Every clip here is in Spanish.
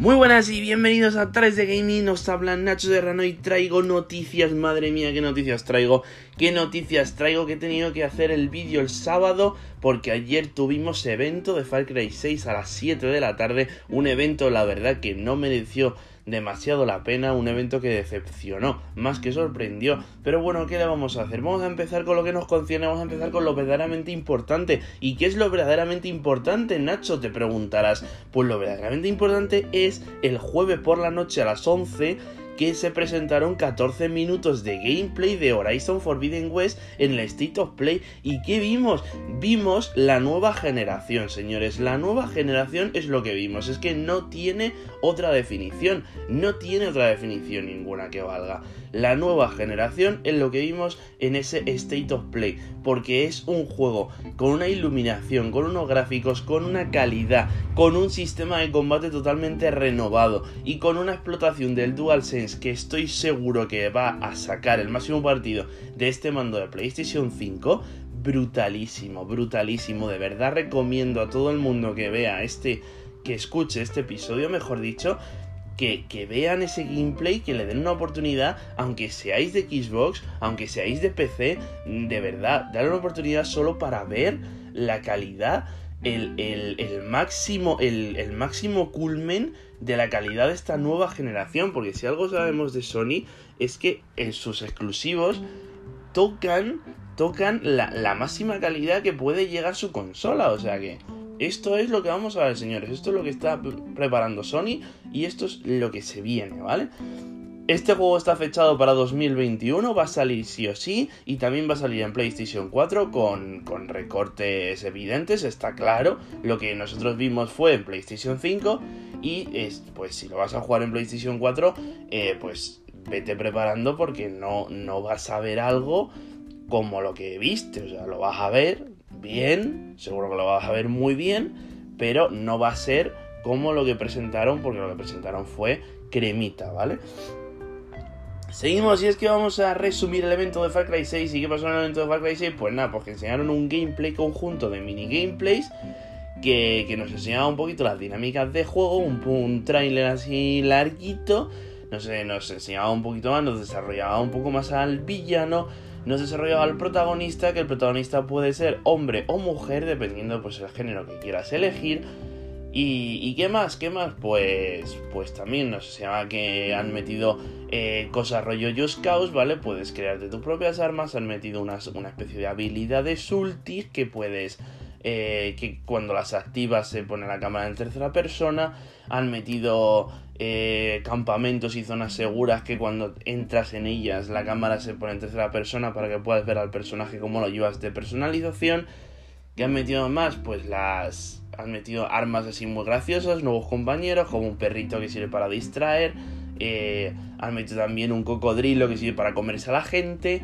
Muy buenas y bienvenidos a 3 de Gaming, nos habla Nacho Serrano y traigo noticias, madre mía, qué noticias traigo, qué noticias traigo que he tenido que hacer el vídeo el sábado porque ayer tuvimos evento de Far Cry 6 a las 7 de la tarde, un evento la verdad que no mereció demasiado la pena, un evento que decepcionó, más que sorprendió. Pero bueno, ¿qué le vamos a hacer? Vamos a empezar con lo que nos concierne, vamos a empezar con lo verdaderamente importante. ¿Y qué es lo verdaderamente importante, Nacho? Te preguntarás. Pues lo verdaderamente importante es el jueves por la noche a las 11 que se presentaron 14 minutos de gameplay de Horizon Forbidden West en el State of Play. ¿Y qué vimos? Vimos la nueva generación, señores. La nueva generación es lo que vimos. Es que no tiene otra definición. No tiene otra definición ninguna que valga. La nueva generación es lo que vimos en ese State of Play. Porque es un juego con una iluminación, con unos gráficos, con una calidad, con un sistema de combate totalmente renovado y con una explotación del DualSense que estoy seguro que va a sacar el máximo partido de este mando de PlayStation 5, brutalísimo, brutalísimo. De verdad recomiendo a todo el mundo que vea este, que escuche este episodio, mejor dicho, que, que, vean ese gameplay, que le den una oportunidad, aunque seáis de Xbox, aunque seáis de PC, de verdad, darle una oportunidad solo para ver la calidad el, máximo, el, máximo culmen de la calidad de esta nueva generación. Porque si algo sabemos de Sony es que en sus exclusivos tocan, tocan la, la máxima calidad que puede llegar su consola. O sea que esto es lo que vamos a ver, señores. Esto es lo que está preparando Sony y esto es lo que se viene, ¿vale? Este juego está fechado para 2021, va a salir sí o sí y también va a salir en PlayStation 4 con, recortes evidentes, está claro. Lo que nosotros vimos fue en PlayStation 5 y es, pues si lo vas a jugar en PlayStation 4, eh, pues vete preparando porque no, no vas a ver algo como lo que viste, o sea, lo vas a ver bien, seguro que lo vas a ver muy bien, pero no va a ser como lo que presentaron porque lo que presentaron fue cremita, ¿vale? Seguimos y es que vamos a resumir el evento de Far Cry 6. ¿Y qué pasó en el evento de Far Cry 6? Pues nada, pues que enseñaron un gameplay conjunto de mini gameplays que, nos enseñaba un poquito las dinámicas de juego, un, un tráiler así larguito, nos, nos enseñaba un poquito más, nos desarrollaba un poco más al villano, nos desarrollaba al protagonista, que el protagonista puede ser hombre o mujer, dependiendo pues el género que quieras elegir y, qué más? ¿Qué más? Pues, pues también nos llama que han metido eh, cosas rollo Just Cause, ¿vale? Puedes crearte tus propias armas, han metido una, una especie de habilidades ulti que puedes... Eh, que cuando las activas se pone la cámara en tercera persona, han metido eh, campamentos y zonas seguras que cuando entras en ellas la cámara se pone en tercera persona para que puedas ver al personaje como lo llevas de personalización. ¿Qué han metido más? Pues las, han metido armas así muy graciosas, nuevos compañeros, como un perrito que sirve para distraer. Eh, han metido también un cocodrilo que sirve para comerse a la gente.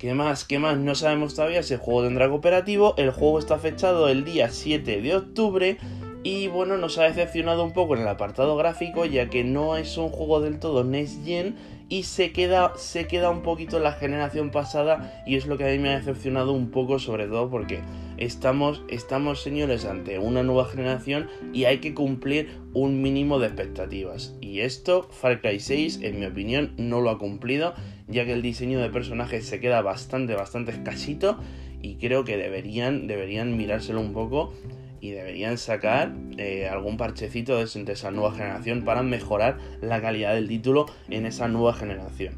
¿Qué más? ¿Qué más? No sabemos todavía si el juego tendrá cooperativo. El juego está fechado el día 7 de octubre. Y bueno, nos ha decepcionado un poco en el apartado gráfico, ya que no es un juego del todo Next Gen y se queda, se queda un poquito en la generación pasada y es lo que a mí me ha decepcionado un poco sobre todo porque estamos, estamos señores ante una nueva generación y hay que cumplir un mínimo de expectativas y esto Far Cry 6 en mi opinión no lo ha cumplido ya que el diseño de personajes se queda bastante bastante escasito y creo que deberían, deberían mirárselo un poco y deberían sacar eh, algún parchecito de, esa nueva generación para mejorar la calidad del título en esa nueva generación.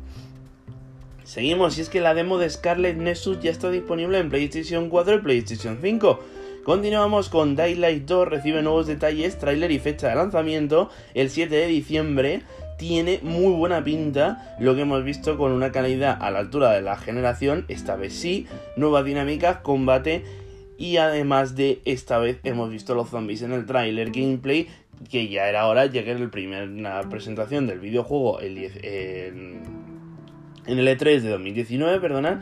Seguimos, y es que la demo de Scarlet Nexus ya está disponible en PlayStation 4 y PlayStation 5. Continuamos con Daylight 2, recibe nuevos detalles, tráiler y fecha de lanzamiento el 7 de diciembre. Tiene muy buena pinta lo que hemos visto con una calidad a la altura de la generación, esta vez sí, nuevas dinámicas, combate y además de esta vez hemos visto los zombies en el tráiler gameplay, que ya era hora, ya que era la primera presentación del videojuego el en el E3 de 2019, perdonad.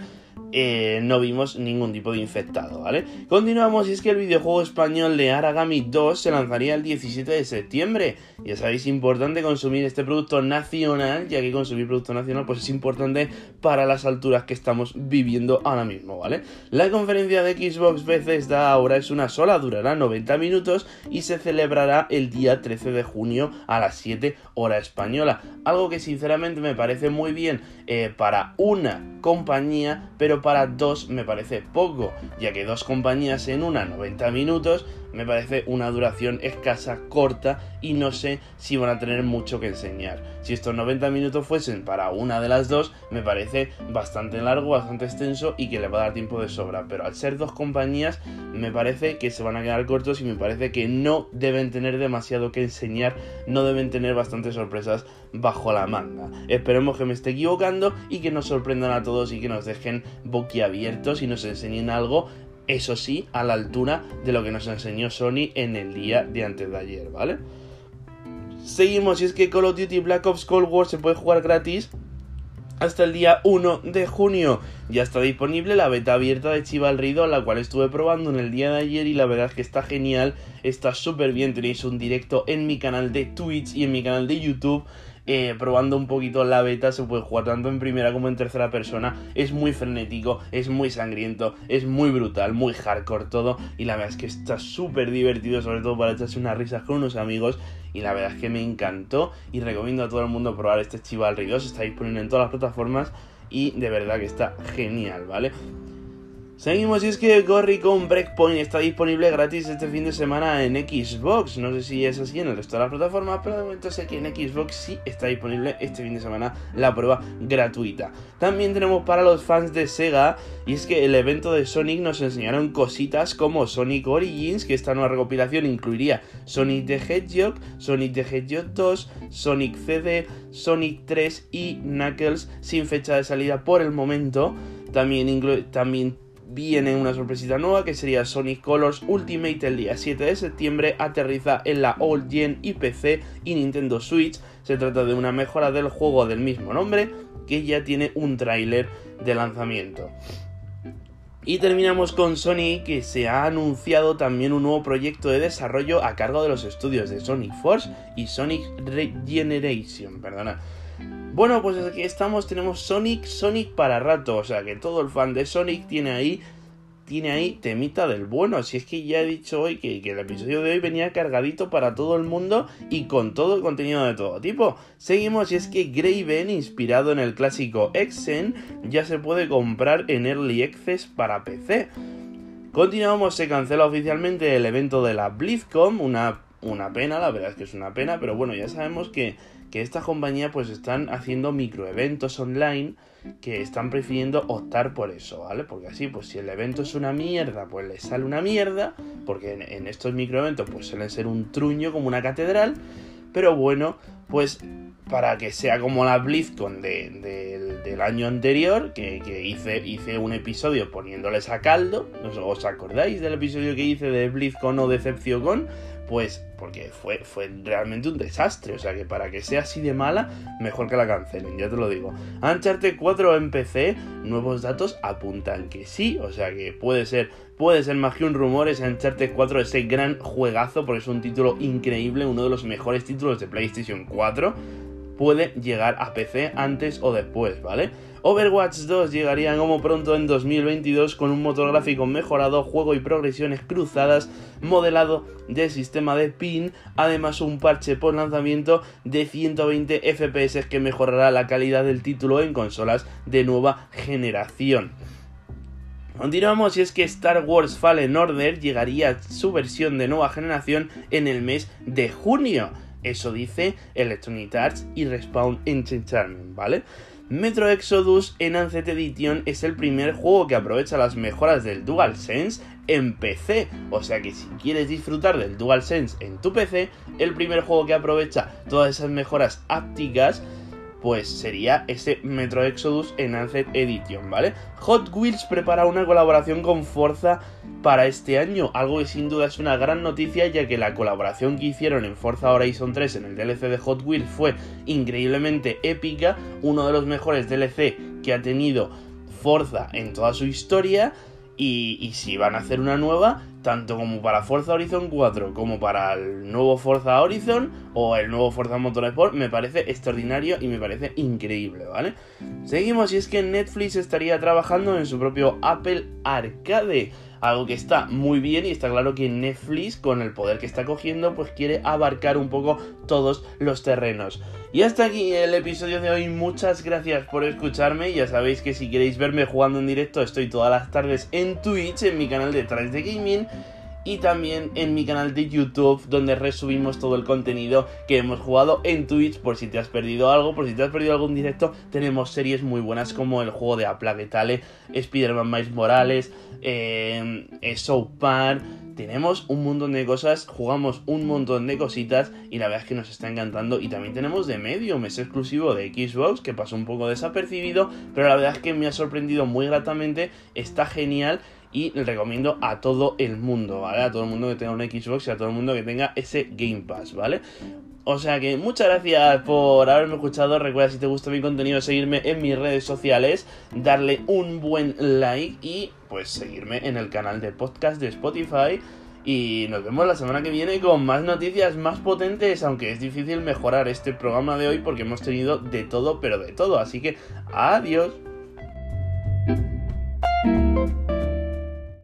Eh, no vimos ningún tipo de infectado, ¿vale? Continuamos y es que el videojuego español de Aragami 2 se lanzaría el 17 de septiembre. Ya sabéis, importante consumir este producto nacional, ya que consumir producto nacional pues es importante para las alturas que estamos viviendo ahora mismo, ¿vale? La conferencia de Xbox esta ahora es una sola, durará 90 minutos y se celebrará el día 13 de junio a las 7 hora española. Algo que sinceramente me parece muy bien eh, para una compañía, pero para dos me parece poco, ya que dos compañías en una 90 minutos me parece una duración escasa, corta y no sé si van a tener mucho que enseñar. Si estos 90 minutos fuesen para una de las dos, me parece bastante largo, bastante extenso y que le va a dar tiempo de sobra. Pero al ser dos compañías, me parece que se van a quedar cortos y me parece que no deben tener demasiado que enseñar, no deben tener bastantes sorpresas bajo la manga. Esperemos que me esté equivocando y que nos sorprendan a todos y que nos dejen boquiabiertos y nos enseñen algo eso sí, a la altura de lo que nos enseñó Sony en el día de antes de ayer, ¿vale? Seguimos, y es que Call of Duty Black Ops Cold War se puede jugar gratis hasta el día 1 de junio. Ya está disponible la beta abierta de Chivalrido, la cual estuve probando en el día de ayer y la verdad es que está genial, está súper bien. Tenéis un directo en mi canal de Twitch y en mi canal de YouTube eh, probando un poquito la beta, se puede jugar tanto en primera como en tercera persona. Es muy frenético, es muy sangriento, es muy brutal, muy hardcore todo. Y la verdad es que está súper divertido, sobre todo para echarse unas risas con unos amigos. Y la verdad es que me encantó y recomiendo a todo el mundo probar este Chivalry 2. Está disponible en todas las plataformas y de verdad que está genial, ¿vale? Seguimos y es que con Breakpoint está disponible gratis este fin de semana en Xbox. No sé si es así en el resto de las plataformas, pero de momento sé que en Xbox sí está disponible este fin de semana la prueba gratuita. También tenemos para los fans de Sega y es que el evento de Sonic nos enseñaron cositas como Sonic Origins, que esta nueva recopilación incluiría Sonic the Hedgehog, Sonic the Hedgehog 2, Sonic CD, Sonic 3 y Knuckles sin fecha de salida por el momento. También, también viene una sorpresita nueva que sería Sonic Colors Ultimate el día 7 de septiembre, aterriza en la All Gen y PC y Nintendo Switch. Se trata de una mejora del juego del mismo nombre que ya tiene un tráiler de lanzamiento. Y terminamos con Sony que se ha anunciado también un nuevo proyecto de desarrollo a cargo de los estudios de Sonic Force y Sonic Regeneration, perdona. Bueno, pues aquí estamos, tenemos Sonic, Sonic para rato, o sea que todo el fan de Sonic tiene ahí, tiene ahí temita del bueno, si es que ya he dicho hoy que, el episodio de hoy venía cargadito para todo el mundo y con todo el contenido de todo tipo. Seguimos y es que Graven, inspirado en el clásico Exen, ya se puede comprar en Early Access para PC. Continuamos, se cancela oficialmente el evento de la BlizzCon, una, una pena, la verdad es que es una pena, pero bueno, ya sabemos que que esta compañía pues están haciendo microeventos online que están prefiriendo optar por eso, ¿vale? Porque así, pues si el evento es una mierda, pues les sale una mierda, porque en, estos microeventos pues suelen ser un truño como una catedral, pero bueno, pues para que sea como la BlizzCon del año anterior, que, hice, hice un episodio poniéndoles a caldo, ¿os acordáis del episodio que hice de BlizzCon o Decepción? Pues porque fue, fue realmente un desastre. O sea que para que sea así de mala, mejor que la cancelen, ya te lo digo. Uncharted 4 en PC, nuevos datos apuntan que sí. O sea que puede ser, puede ser más que un rumor ese Uncharted 4, ese gran juegazo, porque es un título increíble, uno de los mejores títulos de PlayStation 4. Puede llegar a PC antes o después, ¿vale? Overwatch 2 llegaría como pronto en 2022 con un motor gráfico mejorado, juego y progresiones cruzadas, modelado de sistema de pin, además un parche por lanzamiento de 120 FPS que mejorará la calidad del título en consolas de nueva generación. Continuamos y es que Star Wars Fallen Order llegaría su versión de nueva generación en el mes de junio. Eso dice Electronic Arts y Respawn Entertainment, ¿vale? Metro Exodus Enhanced Edition es el primer juego que aprovecha las mejoras del DualSense en PC. O sea que si quieres disfrutar del DualSense en tu PC, el primer juego que aprovecha todas esas mejoras ápticas pues sería ese Metro Exodus Enhanced Edition, ¿vale? Hot Wheels prepara una colaboración con Forza para este año, algo que sin duda es una gran noticia ya que la colaboración que hicieron en Forza Horizon 3 en el DLC de Hot Wheels fue increíblemente épica, uno de los mejores DLC que ha tenido Forza en toda su historia y, si van a hacer una nueva, tanto como para Forza Horizon 4 como para el nuevo Forza Horizon o el nuevo Forza Motorsport, me parece extraordinario y me parece increíble, ¿vale? Seguimos y es que Netflix estaría trabajando en su propio Apple Arcade algo que está muy bien y está claro que Netflix con el poder que está cogiendo pues quiere abarcar un poco todos los terrenos. Y hasta aquí el episodio de hoy, muchas gracias por escucharme, ya sabéis que si queréis verme jugando en directo estoy todas las tardes en Twitch, en mi canal de Trans de Gaming y también en mi canal de YouTube donde resubimos todo el contenido que hemos jugado en Twitch por si te has perdido algo, por si te has perdido algún directo, tenemos series muy buenas como el juego de A Plague Tale, Spider-Man Miles Morales, eh, South Park, tenemos un montón de cosas, jugamos un montón de cositas y la verdad es que nos está encantando. Y también tenemos de medio mes exclusivo de Xbox que pasó un poco desapercibido, pero la verdad es que me ha sorprendido muy gratamente, está genial y recomiendo a todo el mundo, ¿vale? A todo el mundo que tenga un Xbox y a todo el mundo que tenga ese Game Pass, ¿vale? O sea que muchas gracias por haberme escuchado. Recuerda si te gusta mi contenido seguirme en mis redes sociales, darle un buen like y pues seguirme en el canal de podcast de Spotify. Y nos vemos la semana que viene con más noticias más potentes, aunque es difícil mejorar este programa de hoy porque hemos tenido de todo, pero de todo. Así que adiós.